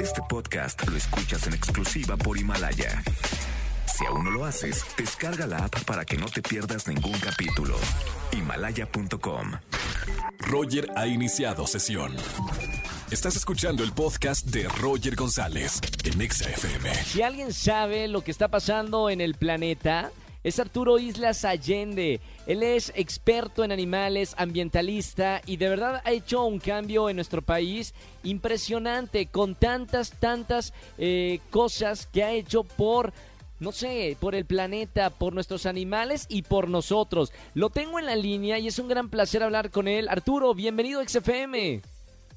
Este podcast lo escuchas en exclusiva por Himalaya. Si aún no lo haces, descarga la app para que no te pierdas ningún capítulo. Himalaya.com. Roger ha iniciado sesión. Estás escuchando el podcast de Roger González en XFM. Si alguien sabe lo que está pasando en el planeta, es Arturo Islas Allende. Él es experto en animales, ambientalista y de verdad ha hecho un cambio en nuestro país impresionante con tantas, tantas eh, cosas que ha hecho por no sé, por el planeta, por nuestros animales y por nosotros. Lo tengo en la línea y es un gran placer hablar con él. Arturo, bienvenido a XFM.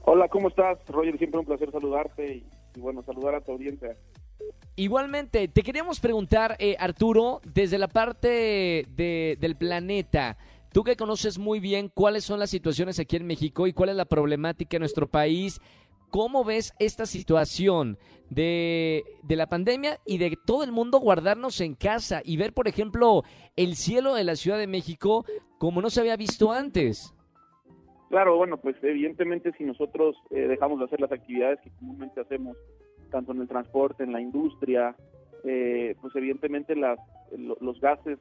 Hola, ¿cómo estás? Roger, siempre un placer saludarte y, y bueno, saludar a tu audiencia. Igualmente, te queríamos preguntar, eh, Arturo, desde la parte de, del planeta, tú que conoces muy bien cuáles son las situaciones aquí en México y cuál es la problemática en nuestro país, ¿cómo ves esta situación de, la pandemia y de todo el mundo guardarnos en casa y ver, por ejemplo, el cielo de la Ciudad de México como no se había visto antes? Claro, bueno, pues evidentemente si nosotros eh, dejamos de hacer las actividades que comúnmente hacemos, tanto en el transporte, en la industria, eh, pues evidentemente las, lo- los gases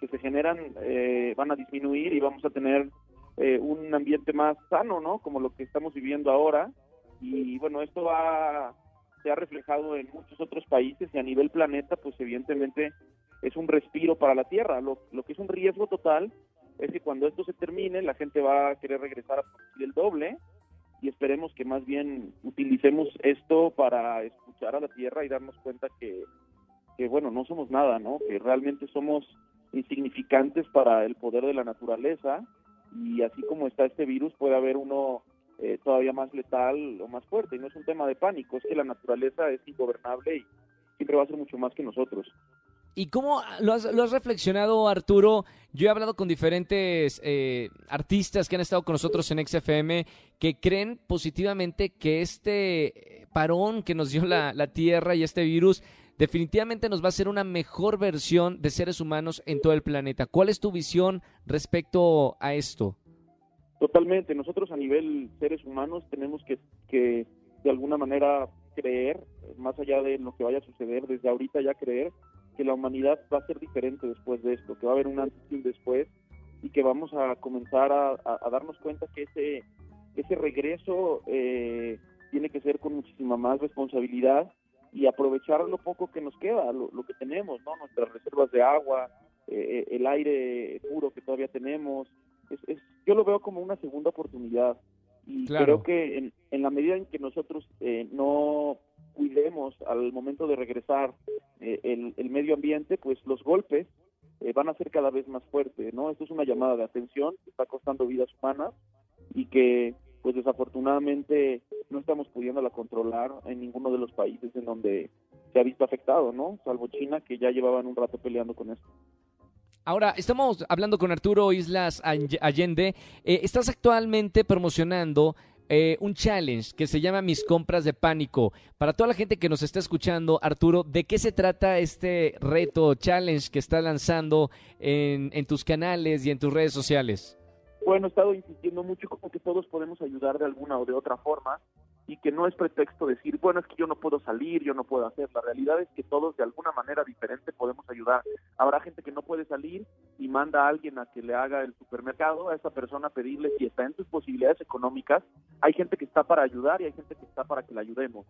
que se generan eh, van a disminuir y vamos a tener eh, un ambiente más sano, ¿no? Como lo que estamos viviendo ahora. Y bueno, esto va, se ha reflejado en muchos otros países y a nivel planeta, pues evidentemente es un respiro para la Tierra. Lo, lo que es un riesgo total es que cuando esto se termine, la gente va a querer regresar a producir el doble y esperemos que más bien utilicemos esto para escuchar a la Tierra y darnos cuenta que, que bueno, no somos nada, ¿no? Que realmente somos insignificantes para el poder de la naturaleza y así como está este virus puede haber uno eh, todavía más letal o más fuerte y no es un tema de pánico, es que la naturaleza es ingobernable y siempre va a ser mucho más que nosotros. ¿Y cómo lo has, lo has reflexionado, Arturo? Yo he hablado con diferentes eh, artistas que han estado con nosotros en XFM que creen positivamente que este parón que nos dio la, la Tierra y este virus definitivamente nos va a hacer una mejor versión de seres humanos en todo el planeta. ¿Cuál es tu visión respecto a esto? Totalmente, nosotros a nivel seres humanos tenemos que, que de alguna manera creer, más allá de lo que vaya a suceder, desde ahorita ya creer que la humanidad va a ser diferente después de esto, que va a haber un antes y un después y que vamos a comenzar a, darnos cuenta que ese, regreso eh, tiene que ser con muchísima más responsabilidad y aprovechar lo poco que nos queda, lo, que tenemos, ¿no? Nuestras reservas de agua, eh, el aire puro que todavía tenemos. Es- yo lo veo como una segunda oportunidad y Claro. creo que en, en la medida en que nosotros eh, no cuidemos al momento de regresar eh, el, el medio ambiente, pues los golpes eh, van a ser cada vez más fuertes, ¿no? Esto es una llamada de atención que está costando vidas humanas y que, pues desafortunadamente, no estamos pudiéndola controlar en ninguno de los países en donde se ha visto afectado, ¿no? Salvo China, que ya llevaban un rato peleando con esto. Ahora, estamos hablando con Arturo Islas All- Allende. Eh, estás actualmente promocionando eh, un challenge que se llama Mis compras de pánico. Para toda la gente que nos está escuchando, Arturo, ¿de qué se trata este reto, challenge que estás lanzando en, en tus canales y en tus redes sociales? Bueno, he estado insistiendo mucho como que todos podemos ayudar de alguna o de otra forma y que no es pretexto decir, bueno, es que yo no puedo salir, yo no puedo hacer. La realidad es que todos de alguna manera diferente podemos ayudar. Habrá gente que no puede salir y manda a alguien a que le haga el supermercado, a esa persona pedirle si está en sus posibilidades económicas. Hay gente que está para ayudar y hay gente que está para que la ayudemos.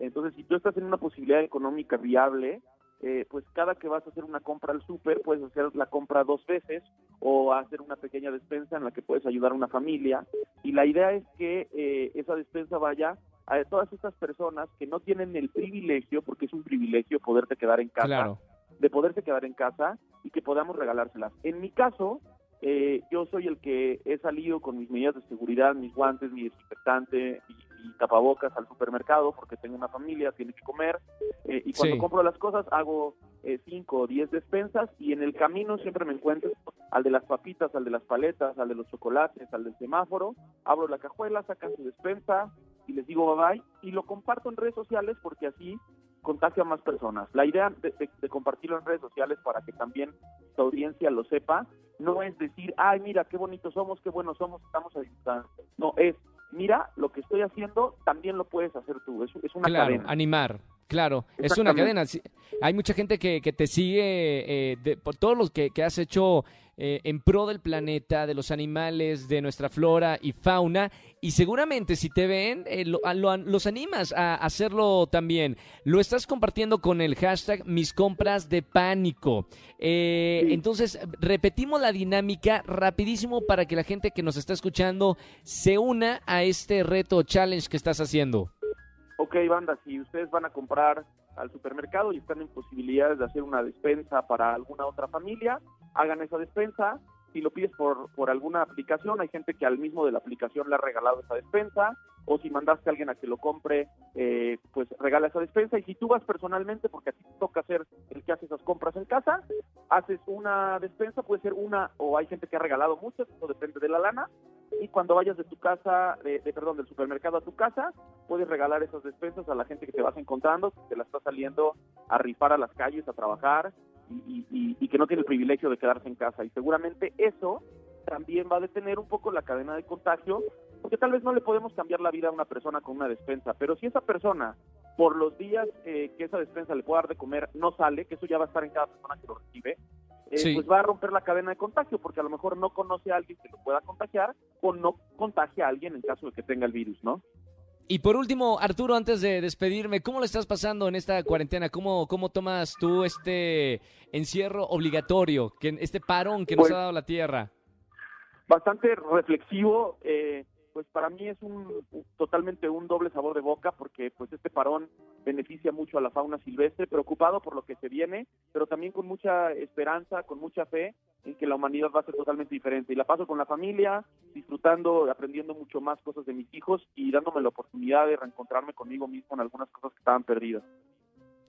Entonces, si tú estás en una posibilidad económica viable, eh, pues cada que vas a hacer una compra al súper, puedes hacer la compra dos veces o hacer una pequeña despensa en la que puedes ayudar a una familia. Y la idea es que eh, esa despensa vaya a todas estas personas que no tienen el privilegio, porque es un privilegio poderte quedar en casa, Claro. de poderse quedar en casa y que podamos regalárselas. En mi caso, eh, yo soy el que he salido con mis medidas de seguridad, mis guantes, mi desinfectante y, y tapabocas al supermercado porque tengo una familia, tiene que comer. eh, y cuando Sí. compro las cosas hago eh, cinco o diez despensas y en el camino siempre me encuentro al de las papitas, al de las paletas, al de los chocolates, al del semáforo. Abro la cajuela, sacan su despensa y les digo bye bye y lo comparto en redes sociales porque así contagia a más personas. La idea de, de- de compartirlo en redes sociales para que también tu audiencia lo sepa, no es decir, ay, mira, qué bonitos somos, qué buenos somos, estamos a distancia. No, es mira, lo que estoy haciendo también lo puedes hacer tú. Es, es una claro, cadena. animar. Claro, es una cadena. Hay mucha gente que, que te sigue eh, por todos los que, que has hecho eh, en pro del planeta, de los animales, de nuestra flora y fauna. Y seguramente si te ven, eh, los animas a hacerlo también. Lo estás compartiendo con el hashtag mis compras de pánico. Entonces, repetimos la dinámica rapidísimo para que la gente que nos está escuchando se una a este reto challenge que estás haciendo ok, banda, si ustedes van a comprar al supermercado y están en posibilidades de hacer una despensa para alguna otra familia, hagan esa despensa. Si lo pides por, por alguna aplicación, hay gente que al mismo de la aplicación le ha regalado esa despensa, o si mandaste a alguien a que lo compre, eh, pues regala esa despensa. Y si tú vas personalmente, porque a ti te toca hacer el que hace esas compras en casa, haces una despensa, puede ser una, o hay gente que ha regalado muchas, eso depende de la lana, y cuando vayas de tu casa, de, perdón, del supermercado a tu casa, puedes regalar esas despensas a la gente que te vas encontrando, que te la está saliendo a rifar a las calles, a trabajar y, y, que no tiene el privilegio de quedarse en casa. Y seguramente eso también va a detener un poco la cadena de contagio, porque tal vez no le podemos cambiar la vida a una persona con una despensa, pero si esa persona, por los días que esa despensa le pueda dar de comer, no sale, que eso ya va a estar en cada persona que lo recibe, eh, pues va a romper la cadena de contagio, porque a lo mejor no conoce a alguien que lo pueda contagiar o no contagia a alguien en caso de que tenga el virus, ¿no? Y por último, Arturo, antes de despedirme, ¿cómo le estás pasando en esta cuarentena? ¿Cómo, cómo tomas tú este encierro obligatorio, que este parón que nos pues ha dado la tierra? Bastante reflexivo. Eh, pues para mí es un, totalmente un doble sabor de boca porque pues este parón beneficia mucho a la fauna silvestre, preocupado por lo que se viene, pero también con mucha esperanza, con mucha fe en que la humanidad va a ser totalmente diferente. Y la paso con la familia, disfrutando, aprendiendo mucho más cosas de mis hijos y dándome la oportunidad de reencontrarme conmigo mismo en algunas cosas que estaban perdidas.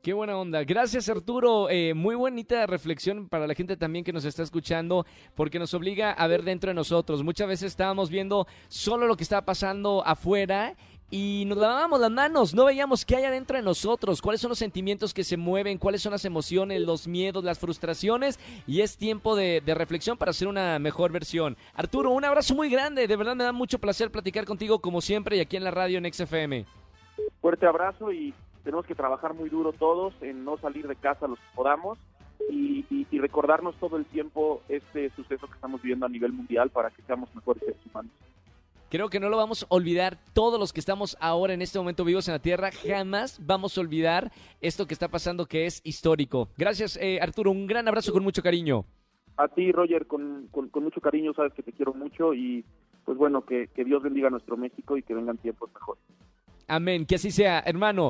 Qué buena onda. Gracias Arturo. Eh, muy bonita reflexión para la gente también que nos está escuchando porque nos obliga a ver dentro de nosotros. Muchas veces estábamos viendo solo lo que estaba pasando afuera y nos lavábamos las manos, no veíamos qué hay adentro de nosotros, cuáles son los sentimientos que se mueven, cuáles son las emociones, los miedos, las frustraciones y es tiempo de, reflexión para hacer una mejor versión. Arturo, un abrazo muy grande, de verdad me da mucho placer platicar contigo como siempre y aquí en la radio en XFM. Fuerte abrazo y tenemos que trabajar muy duro todos en no salir de casa los que podamos y, recordarnos todo el tiempo este suceso que estamos viviendo a nivel mundial para que seamos mejores seres humanos. Creo que no lo vamos a olvidar todos los que estamos ahora en este momento vivos en la Tierra. Jamás vamos a olvidar esto que está pasando que es histórico. Gracias eh, Arturo, un gran abrazo con mucho cariño. A ti Roger, con, con, mucho cariño, sabes que te quiero mucho y pues bueno, que, que Dios bendiga a nuestro México y que vengan tiempos mejores. Amén, que así sea, hermano.